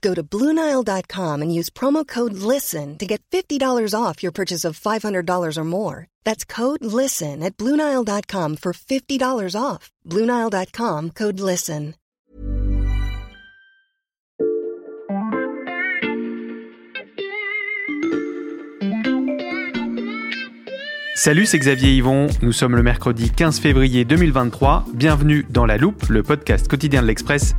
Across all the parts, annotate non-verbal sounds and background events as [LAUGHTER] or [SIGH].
Go to Bluenile.com and use promo code LISTEN to get $50 off your purchase of $500 or more. That's code LISTEN at Bluenile.com for $50 off. Bluenile.com code LISTEN. Salut, c'est Xavier Yvon. Nous sommes le mercredi 15 février 2023. Bienvenue dans La Loupe, le podcast quotidien de l'Express.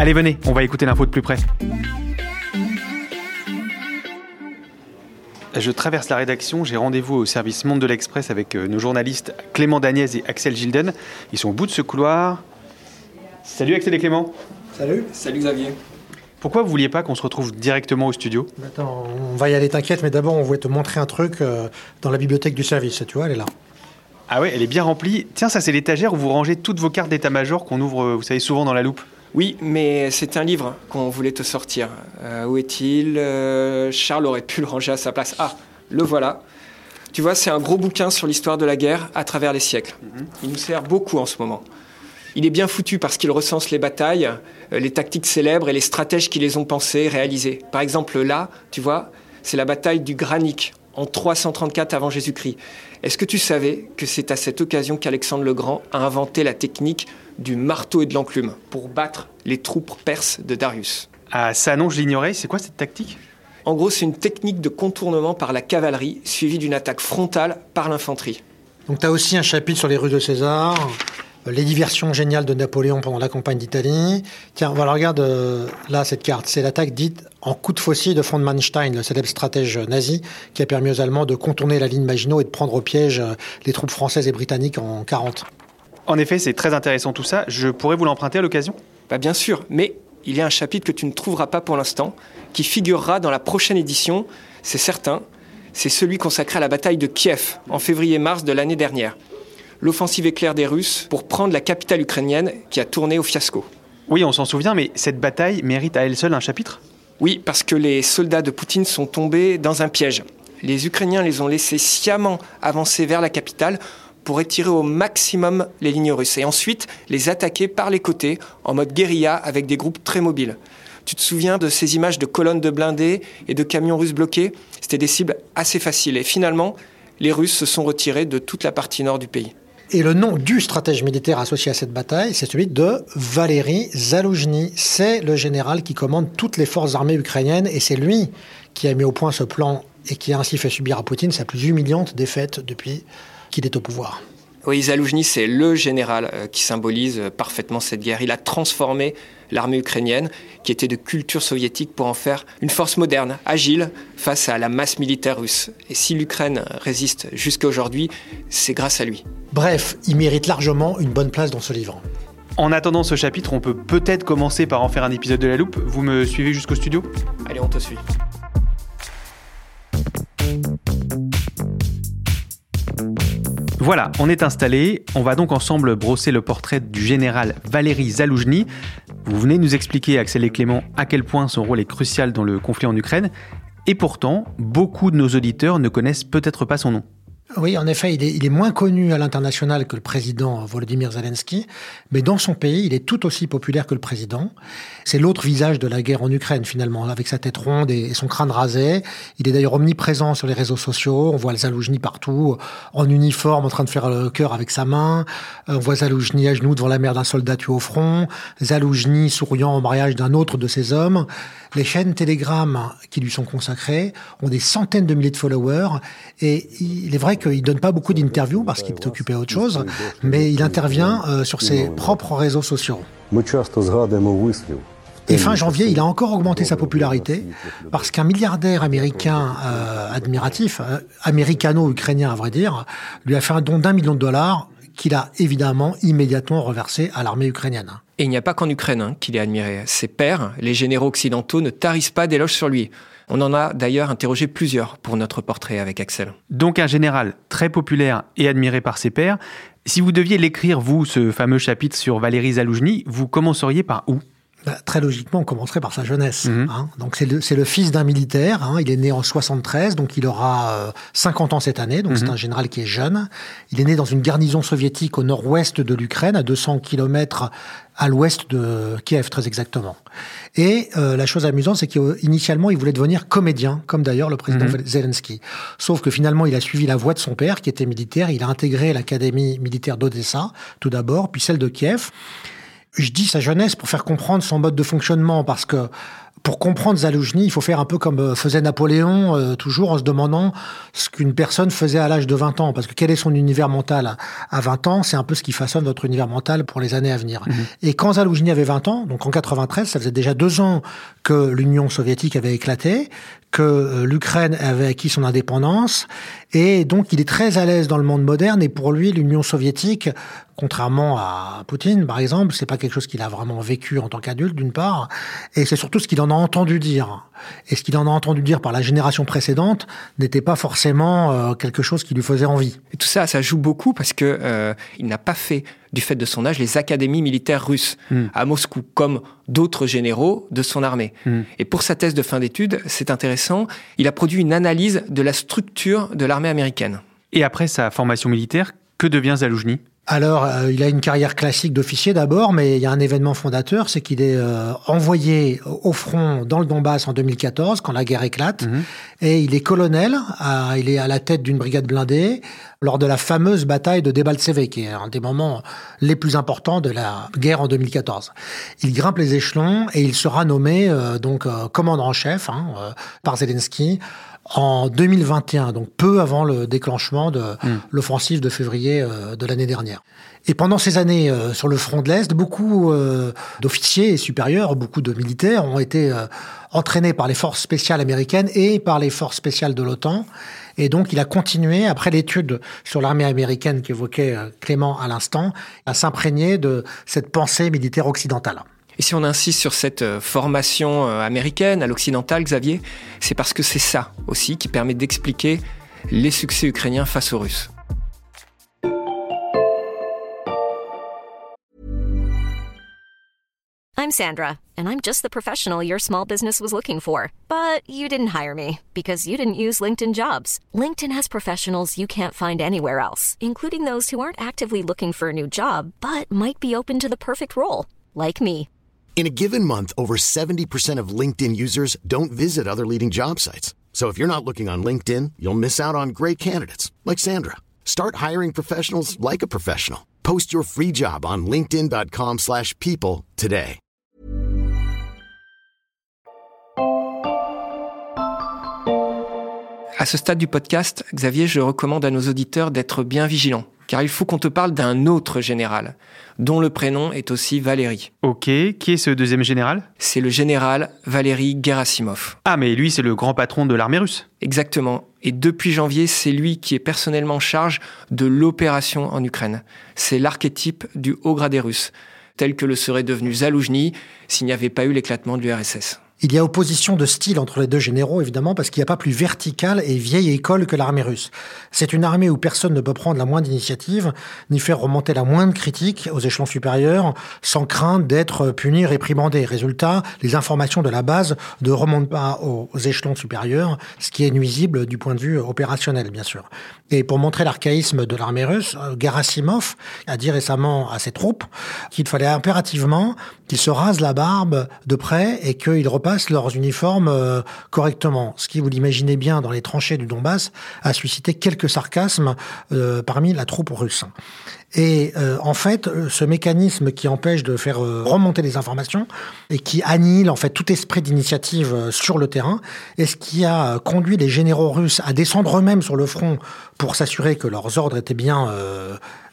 Allez, venez, on va écouter l'info de plus près. Je traverse la rédaction, j'ai rendez-vous au service Monde de l'Express avec euh, nos journalistes Clément Daniez et Axel Gilden. Ils sont au bout de ce couloir. Salut Axel et Clément. Salut. Salut Xavier. Pourquoi vous vouliez pas qu'on se retrouve directement au studio? Attends, on va y aller, t'inquiète, mais d'abord on voulait te montrer un truc euh, dans la bibliothèque du service, tu vois, elle est là. Ah ouais, elle est bien remplie. Tiens, ça c'est l'étagère où vous rangez toutes vos cartes d'état-major qu'on ouvre, euh, vous savez, souvent dans la loupe. Oui, mais c'est un livre qu'on voulait te sortir. Euh, où est-il? Euh, Charles aurait pu le ranger à sa place. Ah, le voilà. Tu vois, c'est un gros bouquin sur l'histoire de la guerre à travers les siècles. Il nous sert beaucoup en ce moment. Il est bien foutu parce qu'il recense les batailles, euh, les tactiques célèbres et les stratèges qui les ont pensées, réalisées. Par exemple, là, tu vois, c'est la bataille du Granic en 334 avant Jésus-Christ. Est-ce que tu savais que c'est à cette occasion qu'Alexandre le Grand a inventé la technique du marteau et de l'enclume pour battre les troupes perses de Darius? Ah ça non, je l'ignorais. C'est quoi cette tactique? En gros, c'est une technique de contournement par la cavalerie suivie d'une attaque frontale par l'infanterie. Donc t'as aussi un chapitre sur les rues de César, les diversions géniales de Napoléon pendant la campagne d'Italie. Tiens, voilà, regarde euh, là cette carte. C'est l'attaque dite en coup de faucille de von Manstein, le célèbre stratège nazi, qui a permis aux Allemands de contourner la ligne Maginot et de prendre au piège euh, les troupes françaises et britanniques en 40. En effet, c'est très intéressant tout ça. Je pourrais vous l'emprunter à l'occasion? Bah bien sûr, mais il y a un chapitre que tu ne trouveras pas pour l'instant, qui figurera dans la prochaine édition, c'est certain. C'est celui consacré à la bataille de Kiev en février-mars de l'année dernière. L'offensive éclair des Russes pour prendre la capitale ukrainienne qui a tourné au fiasco. Oui, on s'en souvient, mais cette bataille mérite à elle seule un chapitre? Oui, parce que les soldats de Poutine sont tombés dans un piège. Les Ukrainiens les ont laissés sciemment avancer vers la capitale pour étirer au maximum les lignes russes et ensuite les attaquer par les côtés en mode guérilla avec des groupes très mobiles. Tu te souviens de ces images de colonnes de blindés et de camions russes bloqués? C'était des cibles assez faciles et finalement, les Russes se sont retirés de toute la partie nord du pays. Et le nom du stratège militaire associé à cette bataille, c'est celui de Valéry Zaloujny. C'est le général qui commande toutes les forces armées ukrainiennes et c'est lui qui a mis au point ce plan et qui a ainsi fait subir à Poutine sa plus humiliante défaite depuis qu'il est au pouvoir. Oui, Zaloujny, c'est le général euh, qui symbolise euh, parfaitement cette guerre. Il a transformé l'armée ukrainienne, qui était de culture soviétique, pour en faire une force moderne, agile, face à la masse militaire russe. Et si l'Ukraine résiste jusqu'à aujourd'hui, c'est grâce à lui. Bref, il mérite largement une bonne place dans ce livre. En attendant ce chapitre, on peut peut-être commencer par en faire un épisode de la loupe. Vous me suivez jusqu'au studio? Allez, on te suit. Voilà, on est installé. On va donc ensemble brosser le portrait du général Valéry Zaloujny. Vous venez nous expliquer, Axel et Clément, à quel point son rôle est crucial dans le conflit en Ukraine. Et pourtant, beaucoup de nos auditeurs ne connaissent peut-être pas son nom. Oui, en effet, il est, il est moins connu à l'international que le président Volodymyr Zelensky, mais dans son pays, il est tout aussi populaire que le président. C'est l'autre visage de la guerre en Ukraine, finalement, avec sa tête ronde et son crâne rasé. Il est d'ailleurs omniprésent sur les réseaux sociaux. On voit Zaloujny partout, en uniforme, en train de faire le cœur avec sa main. Euh, on voit Zaloujny à genoux devant la mère d'un soldat tué au front. Zaloujny souriant au mariage d'un autre de ses hommes. Les chaînes Telegram qui lui sont consacrées ont des centaines de milliers de followers. Et il est vrai qu'il donne pas beaucoup d'interviews parce qu'il est occupé à autre chose, mais il intervient euh, sur ses propres réseaux sociaux. Et fin janvier, il a encore augmenté sa popularité parce qu'un milliardaire américain euh, admiratif, euh, américano-ukrainien à vrai dire, lui a fait un don d'un million de dollars qu'il a évidemment immédiatement reversé à l'armée ukrainienne. Et il n'y a pas qu'en Ukraine hein, qu'il est admiré. Ses pairs, les généraux occidentaux, ne tarissent pas d'éloges sur lui. On en a d'ailleurs interrogé plusieurs pour notre portrait avec Axel. Donc un général très populaire et admiré par ses pairs. Si vous deviez l'écrire, vous, ce fameux chapitre sur Valéry Zaloujny, vous commenceriez par où? Bah, très logiquement, on commencerait par sa jeunesse. Mhm. Hein. Donc c'est le, le, fils d'un militaire. Hein. Il est né en 73, donc il aura 50 euh, ans cette année. Donc c'est mhm. un général qui est jeune. Il est né dans une garnison soviétique au nord-ouest de l'Ukraine, à 200 km à l'ouest de Kiev, très exactement. Et euh, la chose amusante, c'est qu'initialement, il voulait devenir comédien, comme d'ailleurs le président mhm. Zelensky. Sauf que finalement, il a suivi la voie de son père, qui était militaire. Il a intégré l'académie militaire d'Odessa, tout d'abord, puis celle de Kiev je dis sa jeunesse pour faire comprendre son mode de fonctionnement, parce que pour comprendre Zaloujny, il faut faire un peu comme euh, faisait Napoléon, euh, toujours en se demandant ce qu'une personne faisait à l'âge de 20 ans. Parce que quel est son univers mental à 20 ans? C'est un peu ce qui façonne notre univers mental pour les années à venir. Mhm. Et quand Zaloujny avait 20 ans, donc en 93, ça faisait déjà deux ans que l'Union soviétique avait éclaté, que euh, l'Ukraine avait acquis son indépendance, et donc il est très à l'aise dans le monde moderne, et pour lui, l'Union soviétique, contrairement à Poutine, par exemple, c'est pas quelque chose qu'il a vraiment vécu en tant qu'adulte, d'une part, et c'est surtout ce qu'il en a entendu dire. Et ce qu'il en a entendu dire par la génération précédente n'était pas forcément euh, quelque chose qui lui faisait envie. Et tout ça, ça joue beaucoup parce que euh, il n'a pas fait, du fait de son âge, les académies militaires russes hmm. à Moscou, comme d'autres généraux de son armée. Hmm. Et pour sa thèse de fin d'études, c'est intéressant, il a produit une analyse de la structure de l'armée américaine. Et après sa formation militaire, que devient Zaloujny alors, euh, il a une carrière classique d'officier d'abord, mais il y a un événement fondateur, c'est qu'il est, euh, envoyé au front dans le Donbass en 2014, quand la guerre éclate, mhm. et il est colonel, il est à la tête d'une brigade blindée, lors de la fameuse bataille de Debaltseve, qui est un des moments les plus importants de la guerre en 2014. Il grimpe les échelons et il sera nommé euh, donc commandant en chef hein, par Zelensky en 2021, donc peu avant le déclenchement de hmm. l'offensive de février euh, de l'année dernière. Et pendant ces années euh, sur le front de l'Est, beaucoup euh, d'officiers et supérieurs, beaucoup de militaires ont été entraînés par les forces spéciales américaines et par les forces spéciales de l'OTAN. Et donc, il a continué, après l'étude sur l'armée américaine qu'évoquait Clément à l'instant, à s'imprégner de cette pensée militaire occidentale. Et si on insiste sur cette euh, formation euh, américaine, à l'occidental, Xavier, c'est parce que c'est ça aussi qui permet d'expliquer les succès ukrainiens face aux Russes. I'm Sandra, and I'm just the professional your small business was looking for. But you didn't hire me because you didn't use LinkedIn jobs. LinkedIn has professionals you can't find anywhere else, including those who aren't actively looking for a new job, but might be open to the perfect role, like me. In a given month, over 70% of LinkedIn users don't visit other leading job sites. So if you're not looking on LinkedIn, you'll miss out on great candidates like Sandra. Start hiring professionals like a professional. Post your free job on linkedin.com/people today. À ce stade du podcast, Xavier, je recommande à nos auditeurs d'être bien vigilants car il faut qu'on te parle d'un autre général, dont le prénom est aussi Valérie. Ok, qui est ce deuxième général? C'est le général Valérie Gerasimov. Ah, mais lui, c'est le grand patron de l'armée russe Exactement. Et depuis janvier, c'est lui qui est personnellement en charge de l'opération en Ukraine. C'est l'archétype du haut gradé russe, tel que le serait devenu Zaloujny s'il n'y avait pas eu l'éclatement de l'URSS. Il y a opposition de style entre les deux généraux, évidemment, parce qu'il n'y a pas plus verticale et vieille école que l'armée russe. C'est une armée où personne ne peut prendre la moindre initiative, ni faire remonter la moindre critique aux échelons supérieurs, sans crainte d'être puni, réprimandé. Résultat, les informations de la base ne remontent pas aux échelons supérieurs, ce qui est nuisible du point de vue opérationnel, bien sûr. Et pour montrer l'archaïsme de l'armée russe, Gerasimov a dit récemment à ses troupes qu'il fallait impérativement qu'ils se rasent la barbe de près et qu'ils repartent leurs uniformes euh, correctement. Ce qui, vous l'imaginez bien, dans les tranchées du Donbass, a suscité quelques sarcasmes euh, parmi la troupe russe. Et euh, en fait, ce mécanisme qui empêche de faire remonter les informations et qui annihile en fait tout esprit d'initiative sur le terrain, est ce qui a conduit les généraux russes à descendre eux-mêmes sur le front pour s'assurer que leurs ordres étaient bien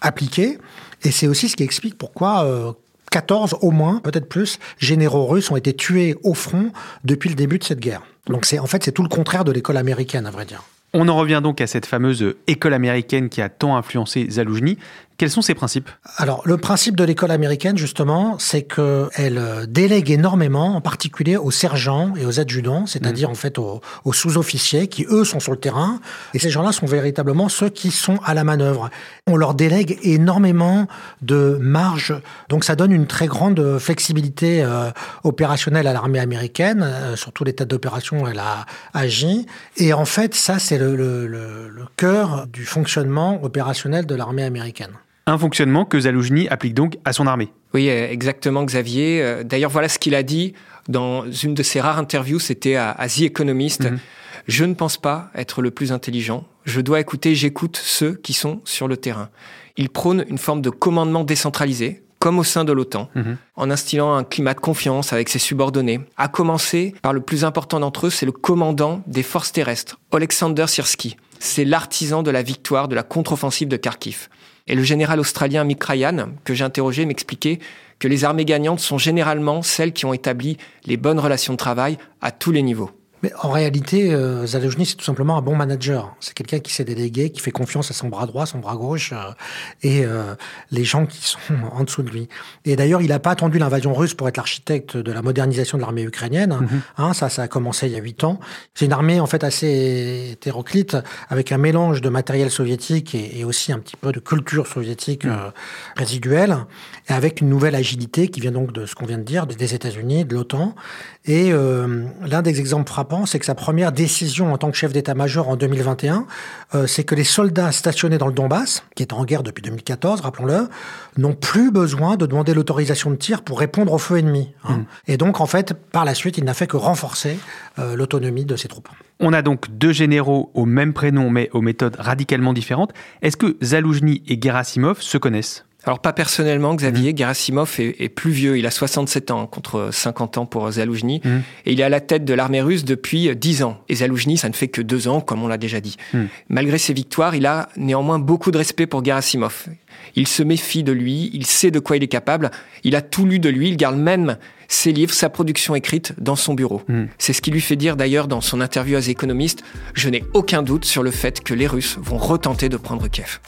appliqués. Et c'est aussi ce qui explique pourquoi 14 au moins, peut-être plus, généraux russes ont été tués au front depuis le début de cette guerre. Donc c'est en fait c'est tout le contraire de l'école américaine à vrai dire. On en revient donc à cette fameuse école américaine qui a tant influencé Zaloujny. Quels sont ses principes? Alors, le principe de l'école américaine, justement, c'est qu'elle euh, délègue énormément, en particulier aux sergents et aux adjudants, c'est-à-dire mmh. en fait aux, sous-officiers qui, eux, sont sur le terrain. Et ces gens-là sont véritablement ceux qui sont à la manœuvre. On leur délègue énormément de marge. Donc, ça donne une très grande flexibilité euh, opérationnelle à l'armée américaine. Euh, sur tous les tas d'opérations, elle a agi. Et en fait, ça, c'est le, le, le, le cœur du fonctionnement opérationnel de l'armée américaine. Un fonctionnement que Zaloujny applique donc à son armée. Oui, exactement, Xavier. Euh, d'ailleurs, voilà ce qu'il a dit dans une de ses rares interviews, c'était à, The Economist. Mhm. Je ne pense pas être le plus intelligent. Je dois écouter, j'écoute ceux qui sont sur le terrain. Il prône une forme de commandement décentralisé, comme au sein de l'OTAN, mhm. en instillant un climat de confiance avec ses subordonnés. À commencer par le plus important d'entre eux, c'est le commandant des forces terrestres, Alexander Sirski. C'est l'artisan de la victoire de la contre-offensive de Kharkiv. Et le général australien Mick Ryan, que j'ai interrogé, m'expliquait que les armées gagnantes sont généralement celles qui ont établi les bonnes relations de travail à tous les niveaux. Mais en réalité, euh, Zalojny, c'est tout simplement un bon manager. C'est quelqu'un qui s'est délégué, qui fait confiance à son bras droit, son bras gauche, euh, et euh, les gens qui sont [LAUGHS] en dessous de lui. Et d'ailleurs, il n'a pas attendu l'invasion russe pour être l'architecte de la modernisation de l'armée ukrainienne. Mhm. hein, ça, ça a commencé il y a huit ans. C'est une armée en fait assez hétéroclite, avec un mélange de matériel soviétique et, et aussi un petit peu de culture soviétique mhm. euh, résiduelle, et avec une nouvelle agilité qui vient donc de ce qu'on vient de dire, des États-Unis, de l'OTAN. Et l'un des exemples frappants c'est que sa première décision en tant que chef d'état-major en 2021, euh, c'est que les soldats stationnés dans le Donbass, qui est en guerre depuis 2014, rappelons-le, n'ont plus besoin de demander l'autorisation de tir pour répondre au feu ennemi. Hein. Mm. Et donc, en fait, par la suite, il n'a fait que renforcer euh, l'autonomie de ses troupes. On a donc deux généraux au même prénom, mais aux méthodes radicalement différentes. Est-ce que Zaloujny et Gerasimov se connaissent? Alors pas personnellement, Xavier mmh. Gerasimov est, plus vieux, il a 67 ans contre 50 ans pour Zaloujny, mmh. et il est à la tête de l'armée russe depuis 10 ans. Et Zaloujny, ça ne fait que 2 ans, comme on l'a déjà dit. Mmh. Malgré ses victoires, il a néanmoins beaucoup de respect pour Gerasimov. Il se méfie de lui, il sait de quoi il est capable, il a tout lu de lui, il garde même ses livres, sa production écrite dans son bureau. C'est ce qui lui fait dire d'ailleurs dans son interview à The Economist, je n'ai aucun doute sur le fait que les Russes vont retenter de prendre Kiev.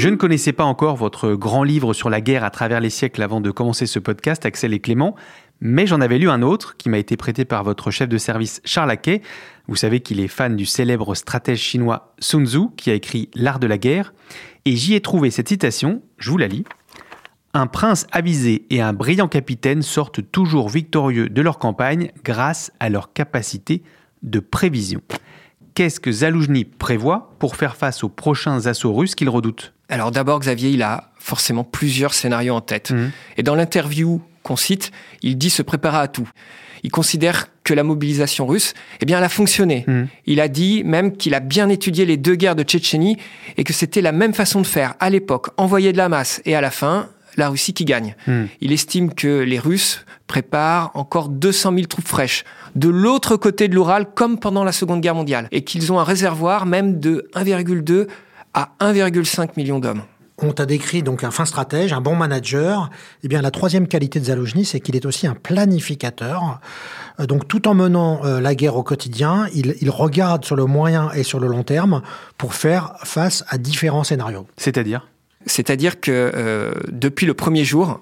Je ne connaissais pas encore votre grand livre sur la guerre à travers les siècles avant de commencer ce podcast, Axel et Clément, mais j'en avais lu un autre qui m'a été prêté par votre chef de service Charles Aquet. Vous savez qu'il est fan du célèbre stratège chinois Sun Tzu qui a écrit L'art de la guerre, et j'y ai trouvé cette citation, je vous la lis. Un prince avisé et un brillant capitaine sortent toujours victorieux de leur campagne grâce à leur capacité de prévision. Qu'est-ce que Zaloujny prévoit pour faire face aux prochains assauts russes qu'il redoute? Alors d'abord, Xavier, il a forcément plusieurs scénarios en tête. Mhm. Et dans l'interview qu'on cite, il dit se préparer à tout. Il considère que la mobilisation russe, eh bien, elle a fonctionné. Mhm. Il a dit même qu'il a bien étudié les deux guerres de Tchétchénie et que c'était la même façon de faire à l'époque, envoyer de la masse et à la fin, la Russie qui gagne. Mhm. Il estime que les Russes préparent encore 200 000 troupes fraîches de l'autre côté de l'Oural comme pendant la Seconde Guerre mondiale et qu'ils ont un réservoir même de 1,2 à 1,5 million d'hommes. On t'a décrit donc un fin stratège, un bon manager. Eh bien, la troisième qualité de Zalojny, c'est qu'il est aussi un planificateur. Euh, donc, tout en menant euh, la guerre au quotidien, il, il, regarde sur le moyen et sur le long terme pour faire face à différents scénarios. C'est-à-dire? C'est-à-dire que euh, depuis le premier jour,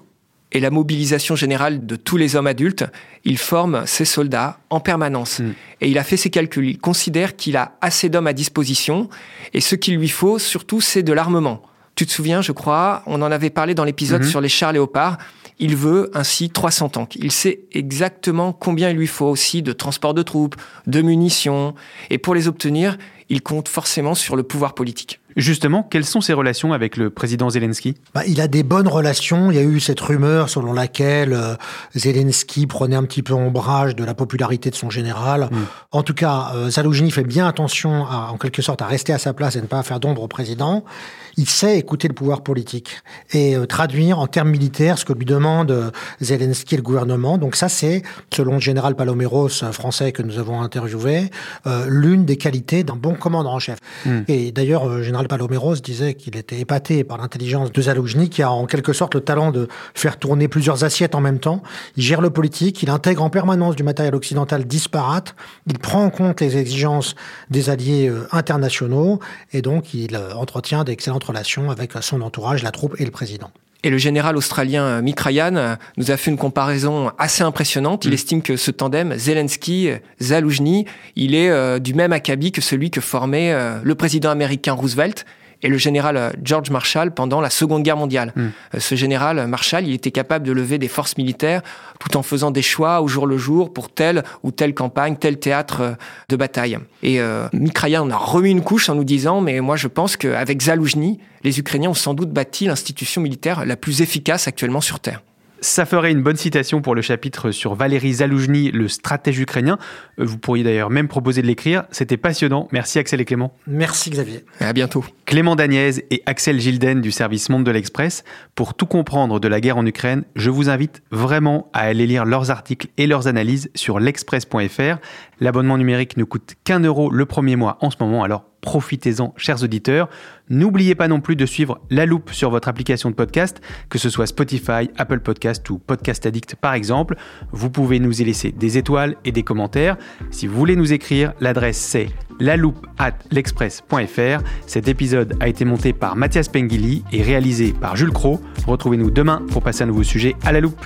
et la mobilisation générale de tous les hommes adultes, il forme ses soldats en permanence. Mm. Et il a fait ses calculs. Il considère qu'il a assez d'hommes à disposition. Et ce qu'il lui faut, surtout, c'est de l'armement. Tu te souviens, je crois, on en avait parlé dans l'épisode mm-hmm. sur les chars léopards. Il veut ainsi 300 tanks. Il sait exactement combien il lui faut aussi de transport de troupes, de munitions. Et pour les obtenir, il compte forcément sur le pouvoir politique. Justement, quelles sont ses relations avec le président Zelensky? Bah, Il a des bonnes relations. Il y a eu cette rumeur selon laquelle euh, Zelensky prenait un petit peu ombrage de la popularité de son général. Mm. En tout cas, euh, fait bien attention, à, en quelque sorte, à rester à sa place et ne pas faire d'ombre au président. Il sait écouter le pouvoir politique et euh, traduire en termes militaires ce que lui demande euh, Zelensky et le gouvernement. Donc ça, c'est, selon le général Paloméros, français que nous avons interviewé, l'une des qualités d'un bon commandant en chef. Mm. Et d'ailleurs, général Paloméros disait qu'il était épaté par l'intelligence de Zaloujny, qui a en quelque sorte le talent de faire tourner plusieurs assiettes en même temps. Il gère le politique, il intègre en permanence du matériel occidental disparate, il prend en compte les exigences des alliés euh, internationaux, et donc il euh, entretient d'excellentes relations avec son entourage, la troupe et le président. Et le général australien euh, Mick Ryan nous a fait une comparaison assez impressionnante. Il mm. estime que ce tandem Zelensky-Zaloujny, il est du même acabit que celui que formait le président américain Roosevelt et le général euh, George Marshall pendant la Seconde Guerre mondiale. Hmm. Euh, ce général Marshall, il était capable de lever des forces militaires tout en faisant des choix au jour le jour pour telle ou telle campagne, tel théâtre euh, de bataille. Et euh, on a remis une couche en nous disant, mais moi je pense qu'avec Zaloujny, les Ukrainiens ont sans doute bâti l'institution militaire la plus efficace actuellement sur Terre. Ça ferait une bonne citation pour le chapitre sur Valéry Zaloujny, le stratège ukrainien. Euh, vous pourriez d'ailleurs même proposer de l'écrire. C'était passionnant. Merci Axel et Clément. Merci Xavier. Et à bientôt. Clément Daniez et Axel Gilden du service Monde de l'Express. Pour tout comprendre de la guerre en Ukraine, je vous invite vraiment à aller lire leurs articles et leurs analyses sur l'express.fr. L'abonnement numérique ne coûte qu'un euro le premier mois en ce moment, alors profitez-en, chers auditeurs. N'oubliez pas non plus de suivre La Loupe sur votre application de podcast, que ce soit Spotify, Apple Podcast ou Podcast Addict par exemple. Vous pouvez nous y laisser des étoiles et des commentaires. Si vous voulez nous écrire, l'adresse c'est loupe at l'express.fr. Cet épisode a été monté par Mathias Pengili et réalisé par Jules Cro. Retrouvez-nous demain pour passer un nouveau sujet à la loupe.